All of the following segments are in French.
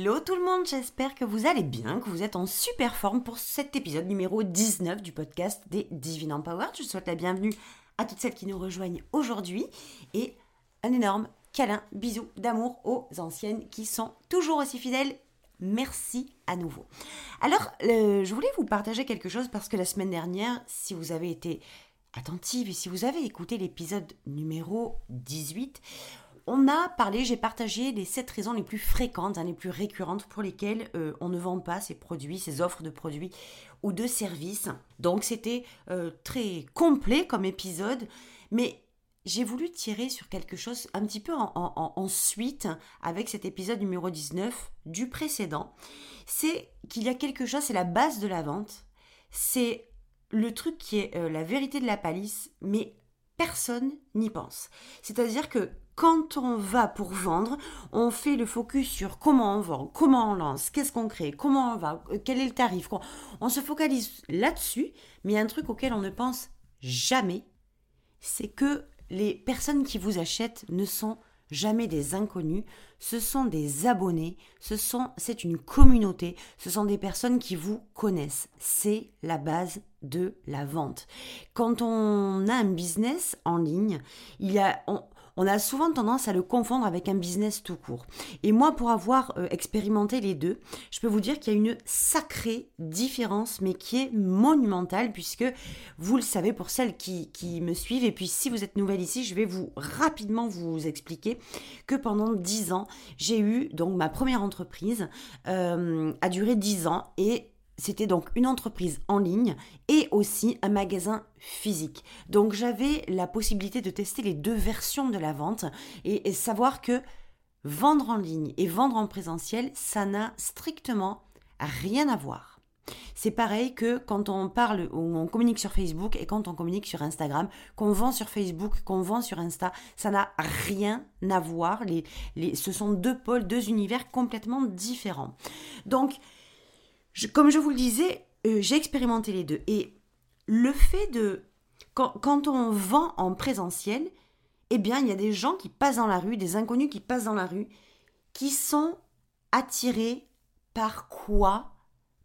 Hello tout le monde, j'espère que vous allez bien, que vous êtes en super forme pour cet épisode numéro 19 du podcast des Divine Empowered. Je souhaite la bienvenue à toutes celles qui nous rejoignent aujourd'hui et un énorme câlin, bisous d'amour aux anciennes qui sont toujours aussi fidèles. Merci à nouveau. Alors, je voulais vous partager quelque chose parce que la semaine dernière, si vous avez été attentive et si vous avez écouté l'épisode numéro 18, on a parlé, j'ai partagé les 7 raisons les plus fréquentes, hein, les plus récurrentes pour lesquelles euh, on ne vend pas ces produits, ces offres de produits ou de services. Donc c'était euh, très complet comme épisode, mais j'ai voulu tirer sur quelque chose un petit peu en, suite avec cet épisode numéro 19 du précédent. C'est qu'il y a quelque chose, c'est la base de la vente, c'est le truc qui est euh, la vérité de la palisse, mais personne n'y pense. C'est-à-dire que quand on va pour vendre, on fait le focus sur comment on vend, comment on lance, qu'est-ce qu'on crée, comment on va, euh, quel est le tarif. On se focalise là-dessus, mais il y a un truc auquel on ne pense jamais, c'est que les personnes qui vous achètent ne sont jamais des inconnus, ce sont des abonnés, ce sont c'est une communauté, ce sont des personnes qui vous connaissent. C'est la base de la vente. Quand on a un business en ligne, il y a a souvent tendance à le confondre avec un business tout court. Et moi, pour avoir euh, expérimenté les deux, je peux vous dire qu'il y a une sacrée différence, mais qui est monumentale, puisque vous le savez pour celles qui, me suivent, et puis si vous êtes nouvelle ici, je vais vous rapidement vous expliquer que pendant 10 ans, j'ai eu donc ma première entreprise, euh, a duré 10 ans, et c'était donc une entreprise en ligne et aussi un magasin physique. Donc j'avais la possibilité de tester les deux versions de la vente et, savoir que vendre en ligne et vendre en présentiel, ça n'a strictement rien à voir. C'est pareil que quand on parle ou on communique sur Facebook et quand on communique sur Instagram, qu'on vend sur Facebook, qu'on vend sur Insta, ça n'a rien à voir. Ce sont deux pôles, deux univers complètement différents. Donc, comme je vous le disais, euh, j'ai expérimenté les deux. Et le fait de... Quand, on vend en présentiel, eh bien, il y a des gens qui passent dans la rue, des inconnus qui passent dans la rue, qui sont attirés par quoi?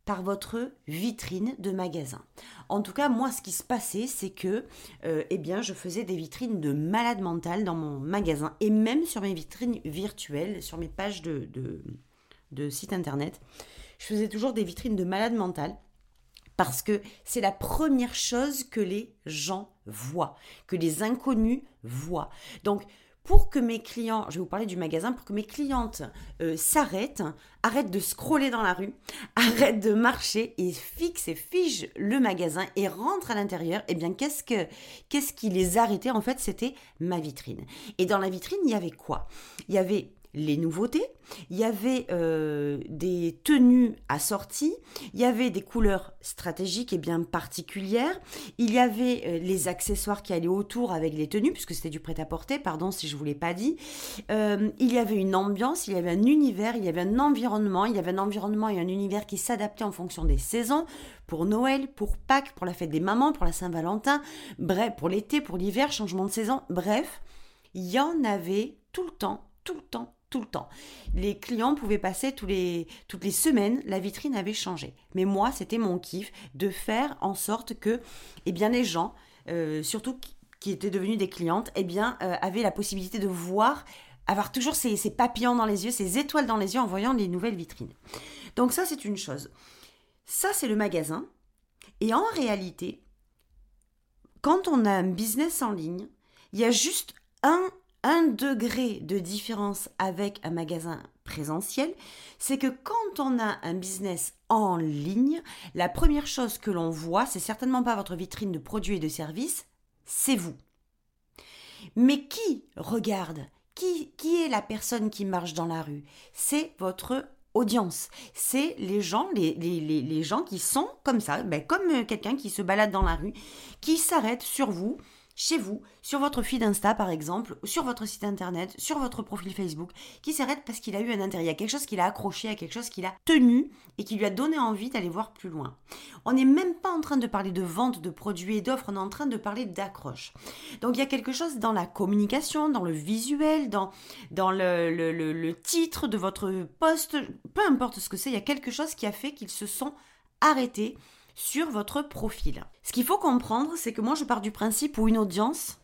Par votre vitrine de magasin. En tout cas, moi, ce qui se passait, c'est que, euh, eh bien, je faisais des vitrines de malade mental dans mon magasin et même sur mes vitrines virtuelles, sur mes pages de, de, de site internet je faisais toujours des vitrines de malade mental parce que c'est la première chose que les gens voient, que les inconnus voient. Donc, pour que mes clients, je vais vous parler du magasin, pour que mes clientes euh, s'arrêtent, arrêtent de scroller dans la rue, arrêtent de marcher et fixent et figent le magasin et rentrent à l'intérieur, eh bien, qu'est-ce, que, qu'est-ce qui les arrêtait? En fait, c'était ma vitrine. Et dans la vitrine, il y avait quoi? Il y avait les nouveautés, il y avait euh, des tenues assorties, il y avait des couleurs stratégiques et bien particulières, il y avait euh, les accessoires qui allaient autour avec les tenues, puisque c'était du prêt-à-porter, pardon si je vous l'ai pas dit, euh, il y avait une ambiance, il y avait un univers, il y avait un environnement, il y avait un environnement et un univers qui s'adaptaient en fonction des saisons, pour Noël, pour Pâques, pour la fête des mamans, pour la Saint-Valentin, bref, pour l'été, pour l'hiver, changement de saison, bref, il y en avait tout le temps, tout le temps, tout le temps. Les clients pouvaient passer tous les, toutes les semaines, la vitrine avait changé. Mais moi, c'était mon kiff de faire en sorte que eh bien, les gens, euh, surtout qui étaient devenus des clientes, eh bien, euh, avaient la possibilité de voir, avoir toujours ces, ces papillons dans les yeux, ces étoiles dans les yeux en voyant les nouvelles vitrines. Donc ça, c'est une chose. Ça, c'est le magasin. Et en réalité, quand on a un business en ligne, il y a juste un un degré de différence avec un magasin présentiel, c'est que quand on a un business en ligne, la première chose que l'on voit, c'est certainement pas votre vitrine de produits et de services, c'est vous. Mais qui regarde? Qui, qui est la personne qui marche dans la rue? C'est votre audience. C'est les gens, les, gens qui sont comme ça, ben, comme quelqu'un qui se balade dans la rue, qui s'arrête sur vous, chez vous, sur votre feed Insta par exemple, sur votre site internet, sur votre profil Facebook, qui s'arrête parce qu'il a eu un intérêt. Il y a quelque chose qu'il a accroché, à quelque chose qu'il a tenu et qui lui a donné envie d'aller voir plus loin. On n'est même pas en train de parler de vente de produits et d'offres, on est en train de parler d'accroche. Donc il y a quelque chose dans la communication, dans le visuel, dans, dans le, le, le titre de votre poste, peu importe ce que c'est, il y a quelque chose qui a fait qu'ils se sont arrêtés sur votre profil. Ce qu'il faut comprendre, c'est que moi je pars du principe où une audience,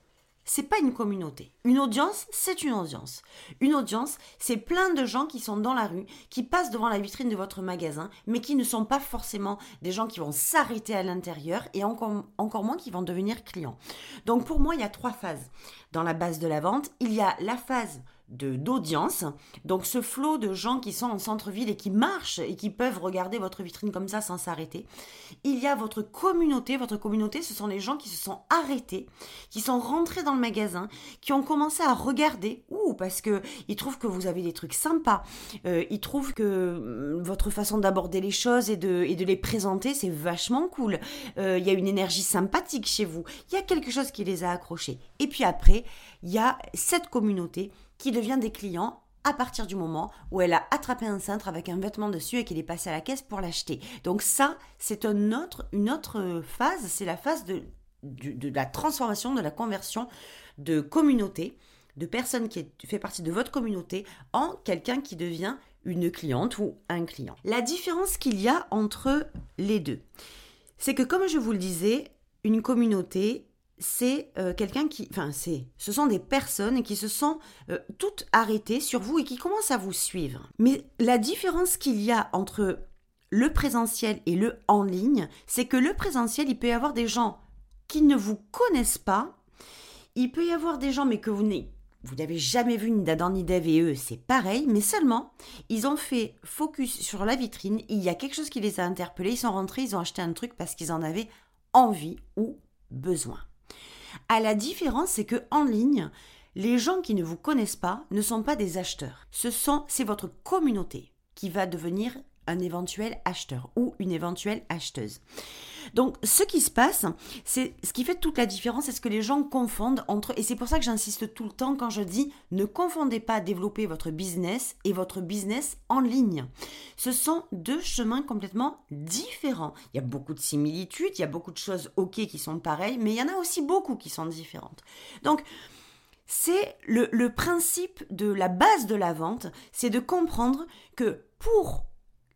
c'est pas une communauté. Une audience, c'est une audience. Une audience, c'est plein de gens qui sont dans la rue, qui passent devant la vitrine de votre magasin, mais qui ne sont pas forcément des gens qui vont s'arrêter à l'intérieur et encore, encore moins qui vont devenir clients. Donc pour moi, il y a trois phases. Dans la base de la vente, il y a la phase d'audience. Donc ce flot de gens qui sont en centre-ville et qui marchent et qui peuvent regarder votre vitrine comme ça sans s'arrêter. Il y a votre communauté. Votre communauté, ce sont les gens qui se sont arrêtés, qui sont rentrés dans le magasin, qui ont commencé à regarder. Ouh, parce que ils trouvent que vous avez des trucs sympas. Euh, ils trouvent que hum, votre façon d'aborder les choses et de, et de les présenter, c'est vachement cool. Euh, il y a une énergie sympathique chez vous. Il y a quelque chose qui les a accrochés. Et puis après, il y a cette communauté qui devient des clients à partir du moment où elle a attrapé un cintre avec un vêtement dessus et qu'elle est passée à la caisse pour l'acheter. Donc ça, c'est une autre, phase, c'est la phase de, la transformation, de la conversion de communauté, de personnes qui fait partie de votre communauté en quelqu'un qui devient une cliente ou un client. La différence qu'il y a entre les deux, c'est que comme je vous le disais, une communauté, c'est euh, quelqu'un qui, enfin, c'est, ce sont des personnes qui se sont euh, toutes arrêtées sur vous et qui commencent à vous suivre. Mais la différence qu'il y a entre le présentiel et le en ligne, c'est que le présentiel, il peut y avoir des gens qui ne vous connaissent pas. Il peut y avoir des gens, mais que vous n'avez vous n'avez jamais vu ni d'Adam ni d'Ève et eux, c'est pareil, mais seulement, ils ont fait focus sur la vitrine, il y a quelque chose qui les a interpellés, ils sont rentrés, ils ont acheté un truc parce qu'ils en avaient envie ou besoin. À la différence, c'est que en ligne, les gens qui ne vous connaissent pas ne sont pas des acheteurs. Ce sont, c'est votre communauté qui va devenir un éventuel acheteur ou une éventuelle acheteuse. Donc, ce qui se passe, c'est ce qui fait toute la différence, c'est ce que les gens confondent entre, et c'est pour ça que j'insiste tout le temps quand je dis ne confondez pas développer votre business et votre business en ligne. Ce sont deux chemins complètement différents. Il y a beaucoup de similitudes, il y a beaucoup de choses ok qui sont pareilles, mais il y en a aussi beaucoup qui sont différentes. Donc, c'est le, le principe de la base de la vente, c'est de comprendre que pour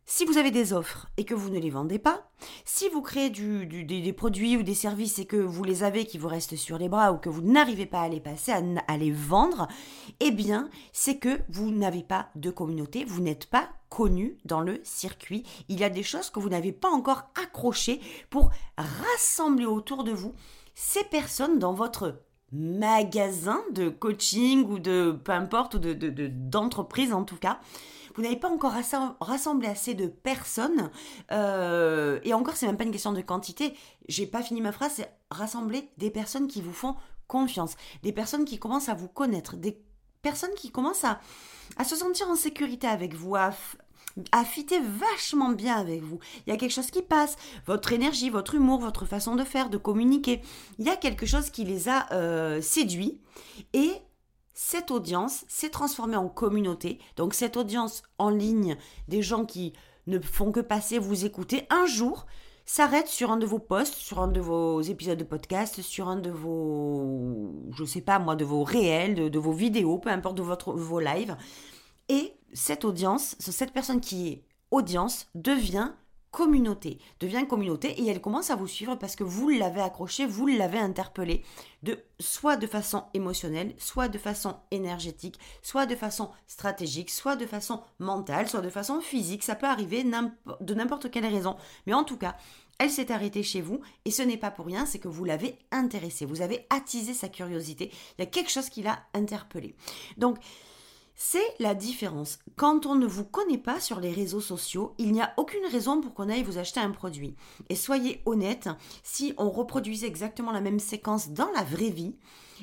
si vous avez des offres et que vous ne les vendez pas, si vous créez des, produits ou des services et que vous les avez qui vous restent sur les bras ou que vous n'arrivez pas à les passer, à, les vendre, eh bien, c'est que vous n'avez pas de communauté, vous n'êtes pas connu dans le circuit. Il y a des choses que vous n'avez pas encore accrochées pour rassembler autour de vous ces personnes dans votre magasin de coaching ou de peu importe, ou d'entreprise de, en tout cas vous n'avez pas encore rassemblé assez de personnes, euh, et encore, c'est même pas une question de quantité, j'ai pas fini ma phrase, c'est rassembler des personnes qui vous font confiance, des personnes qui commencent à vous connaître, des personnes qui commencent à, se sentir en sécurité avec vous, à, à fitter vachement bien avec vous. Il y a quelque chose qui passe, votre énergie, votre humour, votre façon de faire, de communiquer. Il y a quelque chose qui les a euh, séduits et cette audience s'est transformée en communauté. Donc cette audience en ligne, des gens qui ne font que passer, vous écouter, un jour s'arrête sur un de vos posts, sur un de vos épisodes de podcast, sur un de vos, je sais pas moi, de vos réels, de, vos vidéos, peu importe de votre, vos lives. Et cette audience, cette personne qui est audience devient communauté, devient communauté et elle commence à vous suivre parce que vous l'avez accroché, vous l'avez interpellé, de, soit de façon émotionnelle, soit de façon énergétique, soit de façon stratégique, soit de façon mentale, soit de façon physique. Ça peut arriver de n'importe quelle raison. Mais en tout cas, elle s'est arrêtée chez vous et ce n'est pas pour rien, c'est que vous l'avez intéressé, vous avez attisé sa curiosité, il y a quelque chose qui l'a interpellé. Donc, c'est la différence. Quand on ne vous connaît pas sur les réseaux sociaux, il n'y a aucune raison pour qu'on aille vous acheter un produit. Et soyez honnête, si on reproduisait exactement la même séquence dans la vraie vie,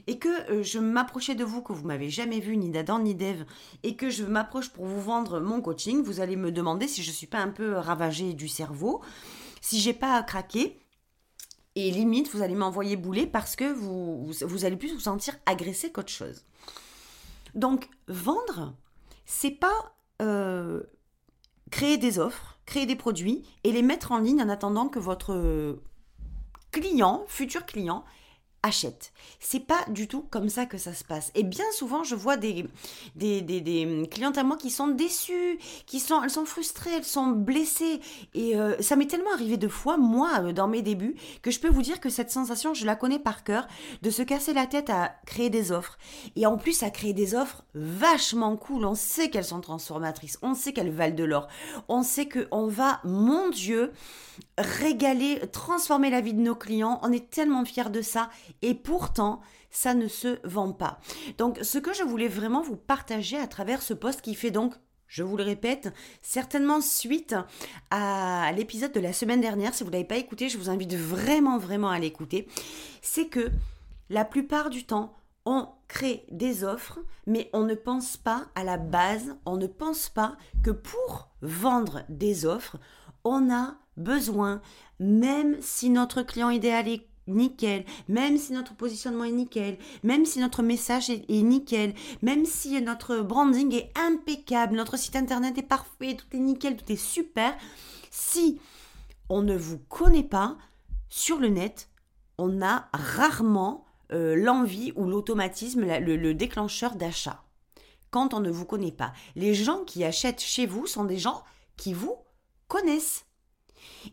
et que euh, je m'approchais de vous, que vous m'avez jamais vu, ni d'Adam ni d'Eve, et que je m'approche pour vous vendre mon coaching, vous allez me demander si je ne suis pas un peu ravagée du cerveau, si j'ai pas craqué. Et limite, vous allez m'envoyer bouler parce que vous, vous, allez plus vous sentir agressé qu'autre chose. Donc, vendre, c'est pas euh, créer des offres, créer des produits et les mettre en ligne en attendant que votre client, futur client, achète. C'est pas du tout comme ça que ça se passe. Et bien souvent, je vois des, des, des, clientes à moi qui sont déçues, qui sont, elles sont frustrées, elles sont blessées. Et euh, ça m'est tellement arrivé de fois, moi, euh, dans mes débuts, que je peux vous dire que cette sensation, je la connais par cœur, de se casser la tête à créer des offres. Et en plus, à créer des offres vachement cool. On sait qu'elles sont transformatrices, on sait qu'elles valent de l'or, on sait qu'on va, mon Dieu, régaler, transformer la vie de nos clients. On est tellement fiers de ça et pourtant, ça ne se vend pas. Donc, ce que je voulais vraiment vous partager à travers ce post qui fait donc je vous le répète, certainement suite à l'épisode de la semaine dernière. Si vous ne l'avez pas écouté, je vous invite vraiment, vraiment à l'écouter. C'est que la plupart du temps, on crée des offres, mais on ne pense pas à la base, on ne pense pas que pour vendre des offres, on a besoin, même si notre client idéal est nickel, même si notre positionnement est nickel, même si notre message est, nickel, même si notre branding est impeccable, notre site internet est parfait, tout est nickel, tout est super, si on ne vous connaît pas sur le net, on a rarement euh, l'envie ou l'automatisme, le déclencheur d'achat. Quand on ne vous connaît pas. Les gens qui achètent chez vous sont des gens qui vous connaissent.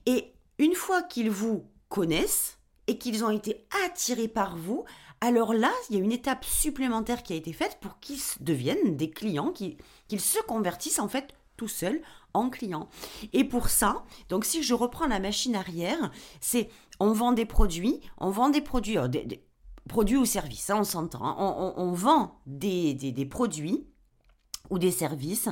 Et une fois qu'ils vous connaissent et qu'ils ont été attirés par vous, alors là, il y a une étape supplémentaire qui a été faite pour qu'ils deviennent des clients, qu'ils se convertissent en fait tout seuls en clients. Et pour ça, donc si je reprends la machine arrière, c'est on vend des produits, on vend des produits, euh, produits ou services, hein, on s'entend, hein. on, vend des, des produits ou des services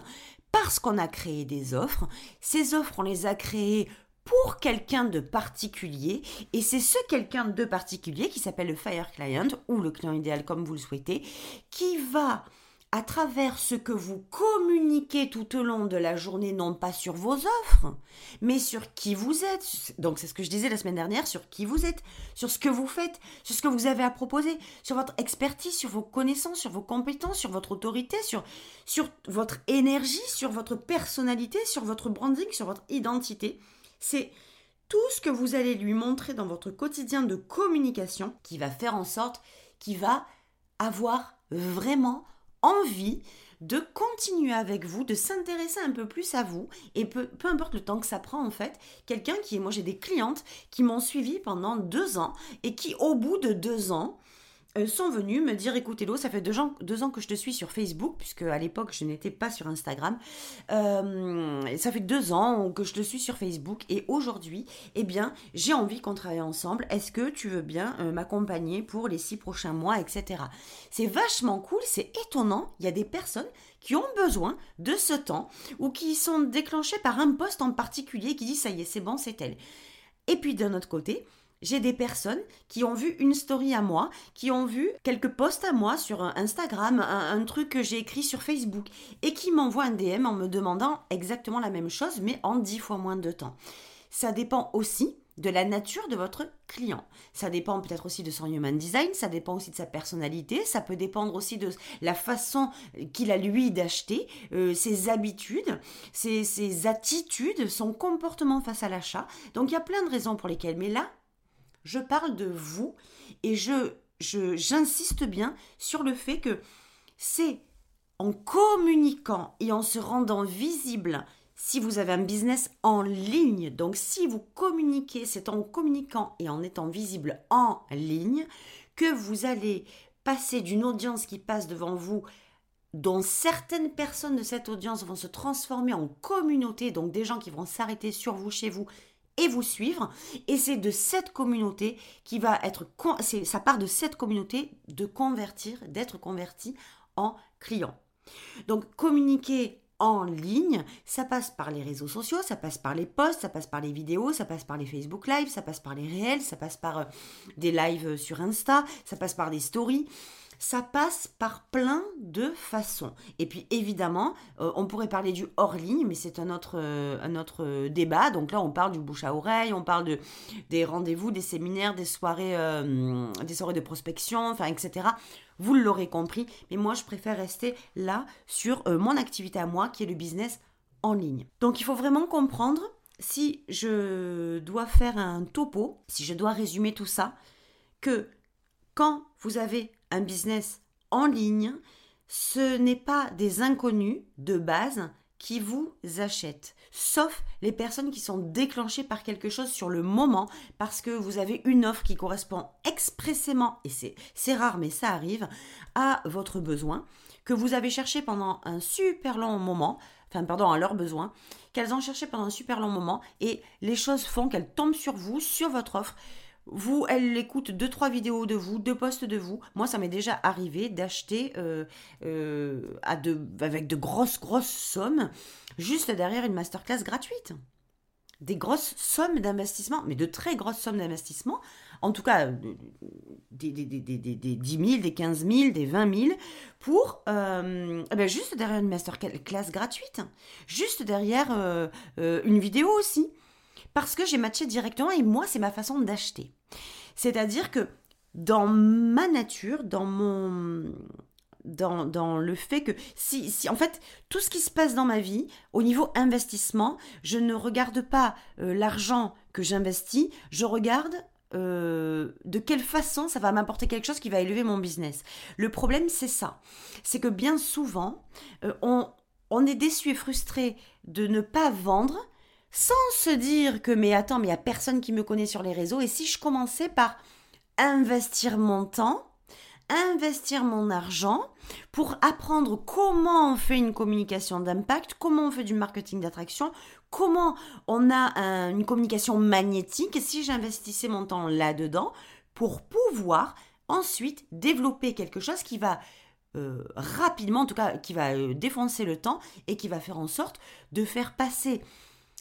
parce qu'on a créé des offres. Ces offres, on les a créées pour quelqu'un de particulier et c'est ce quelqu'un de particulier qui s'appelle le Fire Client ou le client idéal comme vous le souhaitez qui va à travers ce que vous communiquez tout au long de la journée, non pas sur vos offres, mais sur qui vous êtes. Donc c'est ce que je disais la semaine dernière, sur qui vous êtes, sur ce que vous faites, sur ce que vous avez à proposer, sur votre expertise, sur vos connaissances, sur vos compétences, sur votre autorité, sur, sur votre énergie, sur votre personnalité, sur votre branding, sur votre identité. C'est tout ce que vous allez lui montrer dans votre quotidien de communication qui va faire en sorte qu'il va avoir vraiment envie de continuer avec vous, de s'intéresser un peu plus à vous, et peu, peu importe le temps que ça prend en fait, quelqu'un qui est, moi j'ai des clientes qui m'ont suivi pendant deux ans, et qui au bout de deux ans, sont venus me dire écoute Hello, ça fait deux ans, deux ans que je te suis sur Facebook, puisque à l'époque je n'étais pas sur Instagram. Euh, ça fait deux ans que je te suis sur Facebook et aujourd'hui, eh bien, j'ai envie qu'on travaille ensemble. Est-ce que tu veux bien euh, m'accompagner pour les six prochains mois, etc. C'est vachement cool, c'est étonnant. Il y a des personnes qui ont besoin de ce temps ou qui sont déclenchées par un poste en particulier qui dit ça y est, c'est bon, c'est elle. Et puis d'un autre côté, j'ai des personnes qui ont vu une story à moi, qui ont vu quelques posts à moi sur Instagram, un, truc que j'ai écrit sur Facebook, et qui m'envoient un DM en me demandant exactement la même chose, mais en dix fois moins de temps. Ça dépend aussi de la nature de votre client. Ça dépend peut-être aussi de son human design, ça dépend aussi de sa personnalité, ça peut dépendre aussi de la façon qu'il a lui d'acheter, euh, ses habitudes, ses attitudes, son comportement face à l'achat. Donc il y a plein de raisons pour lesquelles. Mais là, je parle de vous et je j'insiste bien sur le fait que c'est en communiquant et en se rendant visible si vous avez un business en ligne. Donc si vous communiquez, c'est en communiquant et en étant visible en ligne que vous allez passer d'une audience qui passe devant vous dont certaines personnes de cette audience vont se transformer en communauté, donc des gens qui vont s'arrêter sur vous, chez vous, et vous suivre. Et c'est de cette communauté qui va être, ça part de cette communauté de convertir, d'être converti en client. Donc communiquer en ligne, ça passe par les réseaux sociaux, ça passe par les posts, ça passe par les vidéos, ça passe par les Facebook Live, ça passe par les réels, ça passe par euh, des lives sur Insta, ça passe par des stories ça passe par plein de façons. Et puis évidemment, euh, on pourrait parler du hors ligne, mais c'est un autre, euh, un autre euh, débat. Donc là, on parle du bouche à oreille, on parle de, des rendez-vous, des séminaires, des soirées, des soirées de prospection, enfin, etc. Vous l'aurez compris, mais moi, je préfère rester là sur mon activité à moi, qui est le business en ligne. Donc il faut vraiment comprendre si je dois faire un topo, si je dois résumer tout ça, que quand vous avez un business en ligne, ce n'est pas des inconnus de base qui vous achètent, sauf les personnes qui sont déclenchées par quelque chose sur le moment parce que vous avez une offre qui correspond expressément, et c'est rare mais ça arrive, à votre besoin, que vous avez cherché pendant un super long moment, enfin pardon, à leurs besoins, qu'elles ont cherché pendant un super long moment, et les choses font qu'elles tombent sur vous, sur votre offre, vous, elle écoute deux, trois vidéos de vous, deux posts de vous. Moi, ça m'est déjà arrivé d'acheter euh, euh, avec de grosses, grosses sommes, juste derrière une masterclass gratuite. Des grosses sommes d'investissement, mais de très grosses sommes d'investissement. En tout cas, des, des, des, des, 10 000, des 15 000, des 20 000, pour euh, ben, juste derrière une masterclass gratuite. Juste derrière une vidéo aussi parce que j'ai matché directement et moi, c'est ma façon d'acheter. C'est-à-dire que dans ma nature, dans mon. Dans, dans, le fait que si, si en fait tout ce qui se passe dans ma vie au niveau investissement je ne regarde pas euh, l'argent que j'investis je regarde euh, de quelle façon ça va m'apporter quelque chose qui va élever mon business. Le problème, c'est ça. C'est que bien souvent, euh, on, on est déçu et frustré de ne pas vendre sans se dire que mais attends, mais il n'y a personne qui me connaît sur les réseaux, et si je commençais par investir mon temps, investir mon argent pour apprendre comment on fait une communication d'impact, comment on fait du marketing d'attraction, comment on a une communication magnétique, si j'investissais mon temps là-dedans, pour pouvoir ensuite développer quelque chose qui va euh, rapidement, en tout cas qui va euh, défoncer le temps et qui va faire en sorte de faire passer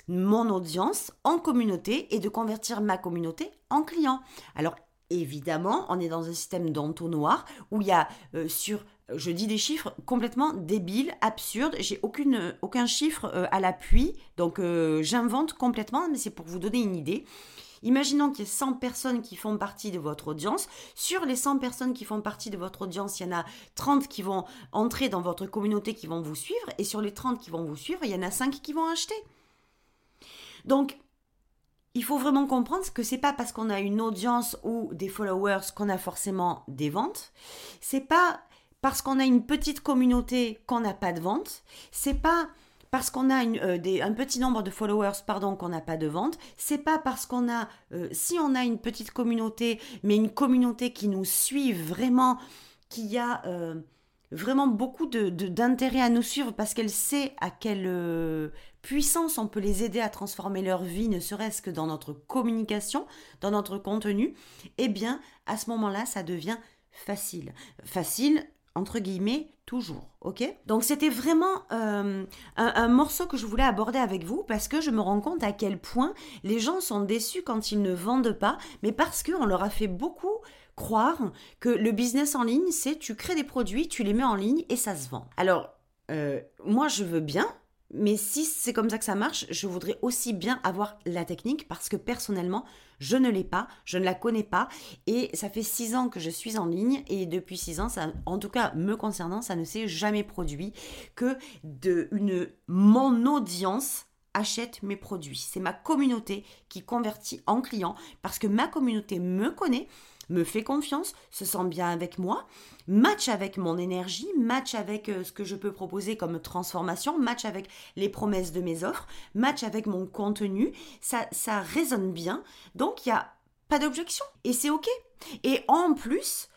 mon audience en communauté et de convertir ma communauté en client. Alors évidemment, on est dans un système d'entonnoir où il y a euh, sur je dis des chiffres complètement débiles, absurdes. J'ai aucune, aucun chiffre euh, à l'appui, donc euh, j'invente complètement, mais c'est pour vous donner une idée. Imaginons qu'il y ait 100 personnes qui font partie de votre audience. Sur les 100 personnes qui font partie de votre audience, il y en a 30 qui vont entrer dans votre communauté, qui vont vous suivre. Et sur les 30 qui vont vous suivre, il y en a 5 qui vont acheter. Donc, il faut vraiment comprendre que c'est pas parce qu'on a une audience ou des followers qu'on a forcément des ventes. C'est pas parce qu'on a une petite communauté qu'on n'a pas de ventes. C'est pas parce qu'on a euh, un petit nombre de followers, pardon, qu'on n'a pas de ventes. C'est pas parce qu'on a, euh, si on a une petite communauté, mais une communauté qui nous suit vraiment, qui a euh, vraiment beaucoup de, d'intérêt à nous suivre parce qu'elle sait à quelle euh, puissance on peut les aider à transformer leur vie, ne serait-ce que dans notre communication, dans notre contenu, eh bien, à ce moment-là, ça devient facile. Facile, entre guillemets, toujours, ok? Donc c'était vraiment euh, un, un, morceau que je voulais aborder avec vous parce que je me rends compte à quel point les gens sont déçus quand ils ne vendent pas, mais parce qu'on leur a fait beaucoup croire que le business en ligne, c'est tu crées des produits, tu les mets en ligne et ça se vend. Alors, euh, moi, je veux bien, mais si c'est comme ça que ça marche, je voudrais aussi bien avoir la technique parce que personnellement, je ne l'ai pas, je ne la connais pas et ça fait six ans que je suis en ligne et depuis six ans, ça, en tout cas me concernant, ça ne s'est jamais produit que de une mon audience achète mes produits. C'est ma communauté qui convertit en client parce que ma communauté me connaît me fait confiance, se sent bien avec moi, match avec mon énergie, match avec euh, ce que je peux proposer comme transformation, match avec les promesses de mes offres, match avec mon contenu, ça, ça résonne bien, donc il n'y a pas d'objection et c'est ok. Et en plus,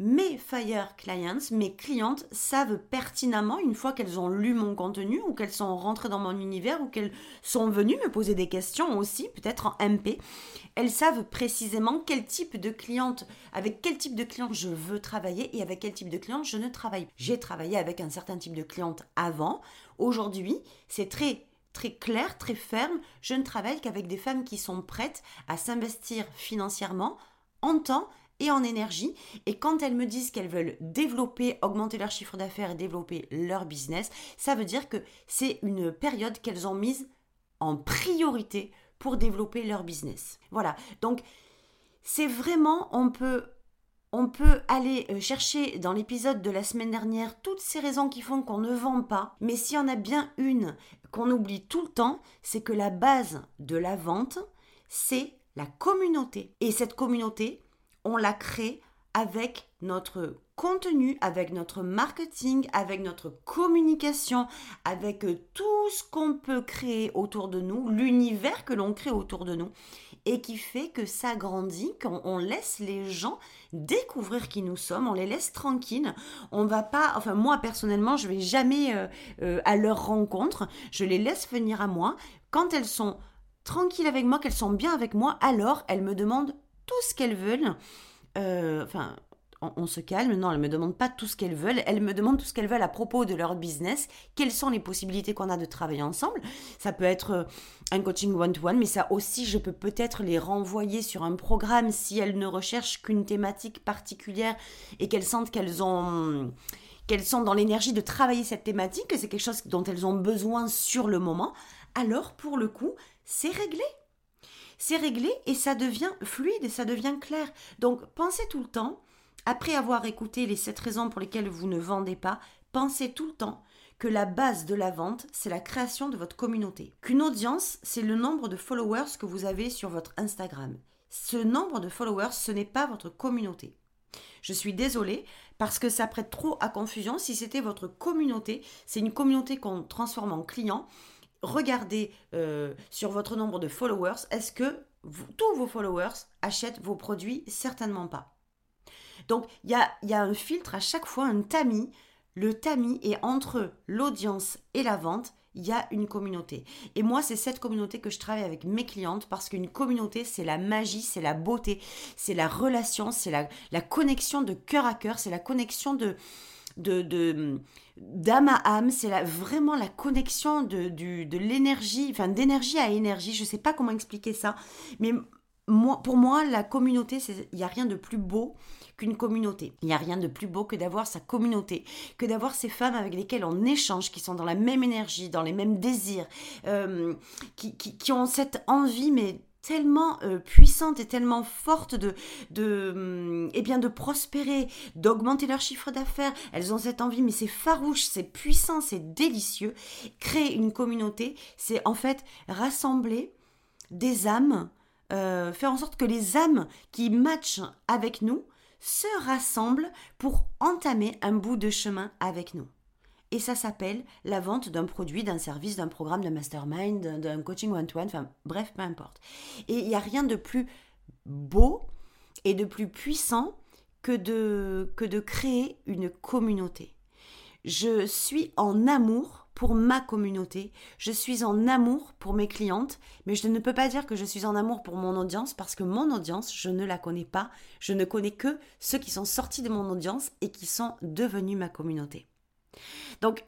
mes fire clients, mes clientes savent pertinemment, une fois qu'elles ont lu mon contenu ou qu'elles sont rentrées dans mon univers ou qu'elles sont venues me poser des questions aussi, peut-être en MP, elles savent précisément quel type de cliente, avec quel type de cliente je veux travailler et avec quel type de cliente je ne travaille. J'ai travaillé avec un certain type de cliente avant. Aujourd'hui, c'est très très clair, très ferme. Je ne travaille qu'avec des femmes qui sont prêtes à s'investir financièrement en temps en énergie. Et quand elles me disent qu'elles veulent développer, augmenter leur chiffre d'affaires et développer leur business, ça veut dire que c'est une période qu'elles ont mise en priorité pour développer leur business. Voilà. Donc, c'est vraiment, on peut on peut aller euh, chercher dans l'épisode de la semaine dernière toutes ces raisons qui font qu'on ne vend pas, mais s'il y en a bien une qu'on oublie tout le temps, c'est que la base de la vente, c'est la communauté. Et cette communauté, on la crée avec notre contenu, avec notre marketing, avec notre communication, avec tout ce qu'on peut créer autour de nous, l'univers que l'on crée autour de nous, et qui fait que ça grandit, qu'on laisse les gens découvrir qui nous sommes, on les laisse tranquilles. On va pas, enfin moi personnellement, je vais jamais euh, euh, à leur rencontre, je les laisse venir à moi. Quand elles sont tranquilles avec moi, qu'elles sont bien avec moi, alors elles me demandent tout ce qu'elles veulent. Euh, enfin, on, se calme. Non, elles me demandent pas tout ce qu'elles veulent. Elles me demandent tout ce qu'elles veulent à propos de leur business. Quelles sont les possibilités qu'on a de travailler ensemble? Ça peut être euh, un coaching one-to-one, mais ça aussi, je peux peut-être les renvoyer sur un programme si elles ne recherchent qu'une thématique particulière et qu'elles sentent qu'elles ont qu'elles sont dans l'énergie de travailler cette thématique, que c'est quelque chose dont elles ont besoin sur le moment, alors pour le coup, c'est réglé c'est réglé et ça devient fluide et ça devient clair. Donc pensez tout le temps, après avoir écouté les sept raisons pour lesquelles vous ne vendez pas, pensez tout le temps que la base de la vente, c'est la création de votre communauté. Qu'une audience, c'est le nombre de followers que vous avez sur votre Instagram. Ce nombre de followers, ce n'est pas votre communauté. Je suis désolée parce que ça prête trop à confusion. Si c'était votre communauté, c'est une communauté qu'on transforme en client regardez euh, sur votre nombre de followers, est-ce que tous vos followers achètent vos produits? Certainement pas. Donc il y a, un filtre à chaque fois, un tamis. Le tamis est entre l'audience et la vente. Il y a une communauté. Et moi, c'est cette communauté que je travaille avec mes clientes parce qu'une communauté, c'est la magie, c'est la beauté, c'est la relation, c'est la connexion de cœur à cœur, c'est la connexion de, de, d'âme à âme, c'est vraiment la connexion de, de l'énergie, enfin d'énergie à énergie, je ne sais pas comment expliquer ça, mais moi, pour moi, la communauté, il n'y a rien de plus beau qu'une communauté. Il n'y a rien de plus beau que d'avoir sa communauté, que d'avoir ces femmes avec lesquelles on échange, qui sont dans la même énergie, dans les mêmes désirs, euh, qui, qui, ont cette envie, mais tellement euh, puissante et tellement forte de, de, hum, eh bien de prospérer, d'augmenter leur chiffre d'affaires. Elles ont cette envie, mais c'est farouche, c'est puissant, c'est délicieux. Créer une communauté, c'est en fait rassembler des âmes, euh, faire en sorte que les âmes qui matchent avec nous se rassemblent pour entamer un bout de chemin avec nous et ça s'appelle la vente d'un produit, d'un service, d'un programme, d'un mastermind, d'un coaching one-to-one, enfin bref, peu importe. Et il n'y a rien de plus beau et de plus puissant que de, que de créer une communauté. Je suis en amour pour ma communauté, je suis en amour pour mes clientes, mais je ne peux pas dire que je suis en amour pour mon audience parce que mon audience, je ne la connais pas, je ne connais que ceux qui sont sortis de mon audience et qui sont devenus ma communauté. Donc,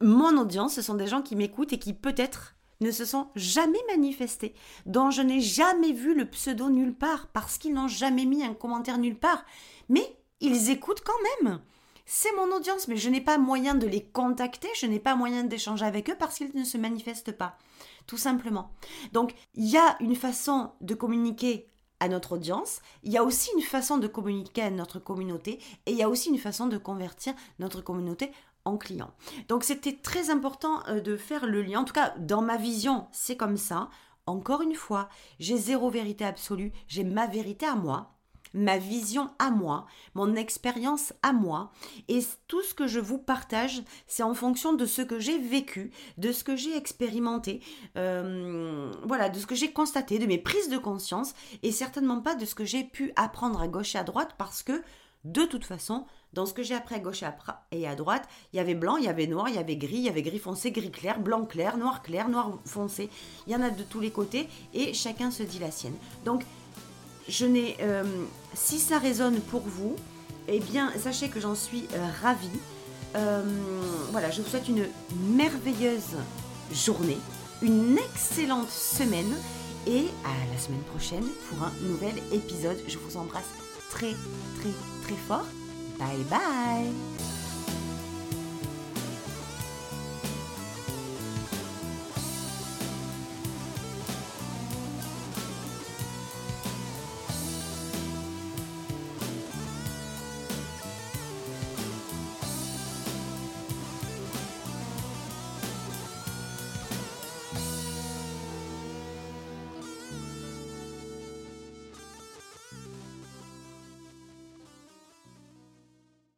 mon audience, ce sont des gens qui m'écoutent et qui peut-être ne se sont jamais manifestés, dont je n'ai jamais vu le pseudo nulle part, parce qu'ils n'ont jamais mis un commentaire nulle part. Mais ils écoutent quand même. C'est mon audience, mais je n'ai pas moyen de les contacter, je n'ai pas moyen d'échanger avec eux parce qu'ils ne se manifestent pas. Tout simplement. Donc, il y a une façon de communiquer à notre audience, il y a aussi une façon de communiquer à notre communauté et il y a aussi une façon de convertir notre communauté en client. Donc c'était très important euh, de faire le lien. En tout cas, dans ma vision, c'est comme ça. Encore une fois, j'ai zéro vérité absolue, j'ai ma vérité à moi ma vision à moi, mon expérience à moi. Et tout ce que je vous partage, c'est en fonction de ce que j'ai vécu, de ce que j'ai expérimenté, euh, voilà, de ce que j'ai constaté, de mes prises de conscience, et certainement pas de ce que j'ai pu apprendre à gauche et à droite parce que de toute façon, dans ce que j'ai appris à gauche et à droite, il y avait blanc, il y avait noir, il y avait gris, il y avait gris foncé, gris clair, blanc clair, noir clair, noir foncé. Il y en a de tous les côtés et chacun se dit la sienne. Donc, je n'ai, euh, si ça résonne pour vous, eh bien, sachez que j'en suis euh, ravie. Euh, voilà, je vous souhaite une merveilleuse journée, une excellente semaine et à la semaine prochaine pour un nouvel épisode. Je vous embrasse très très très fort. Bye bye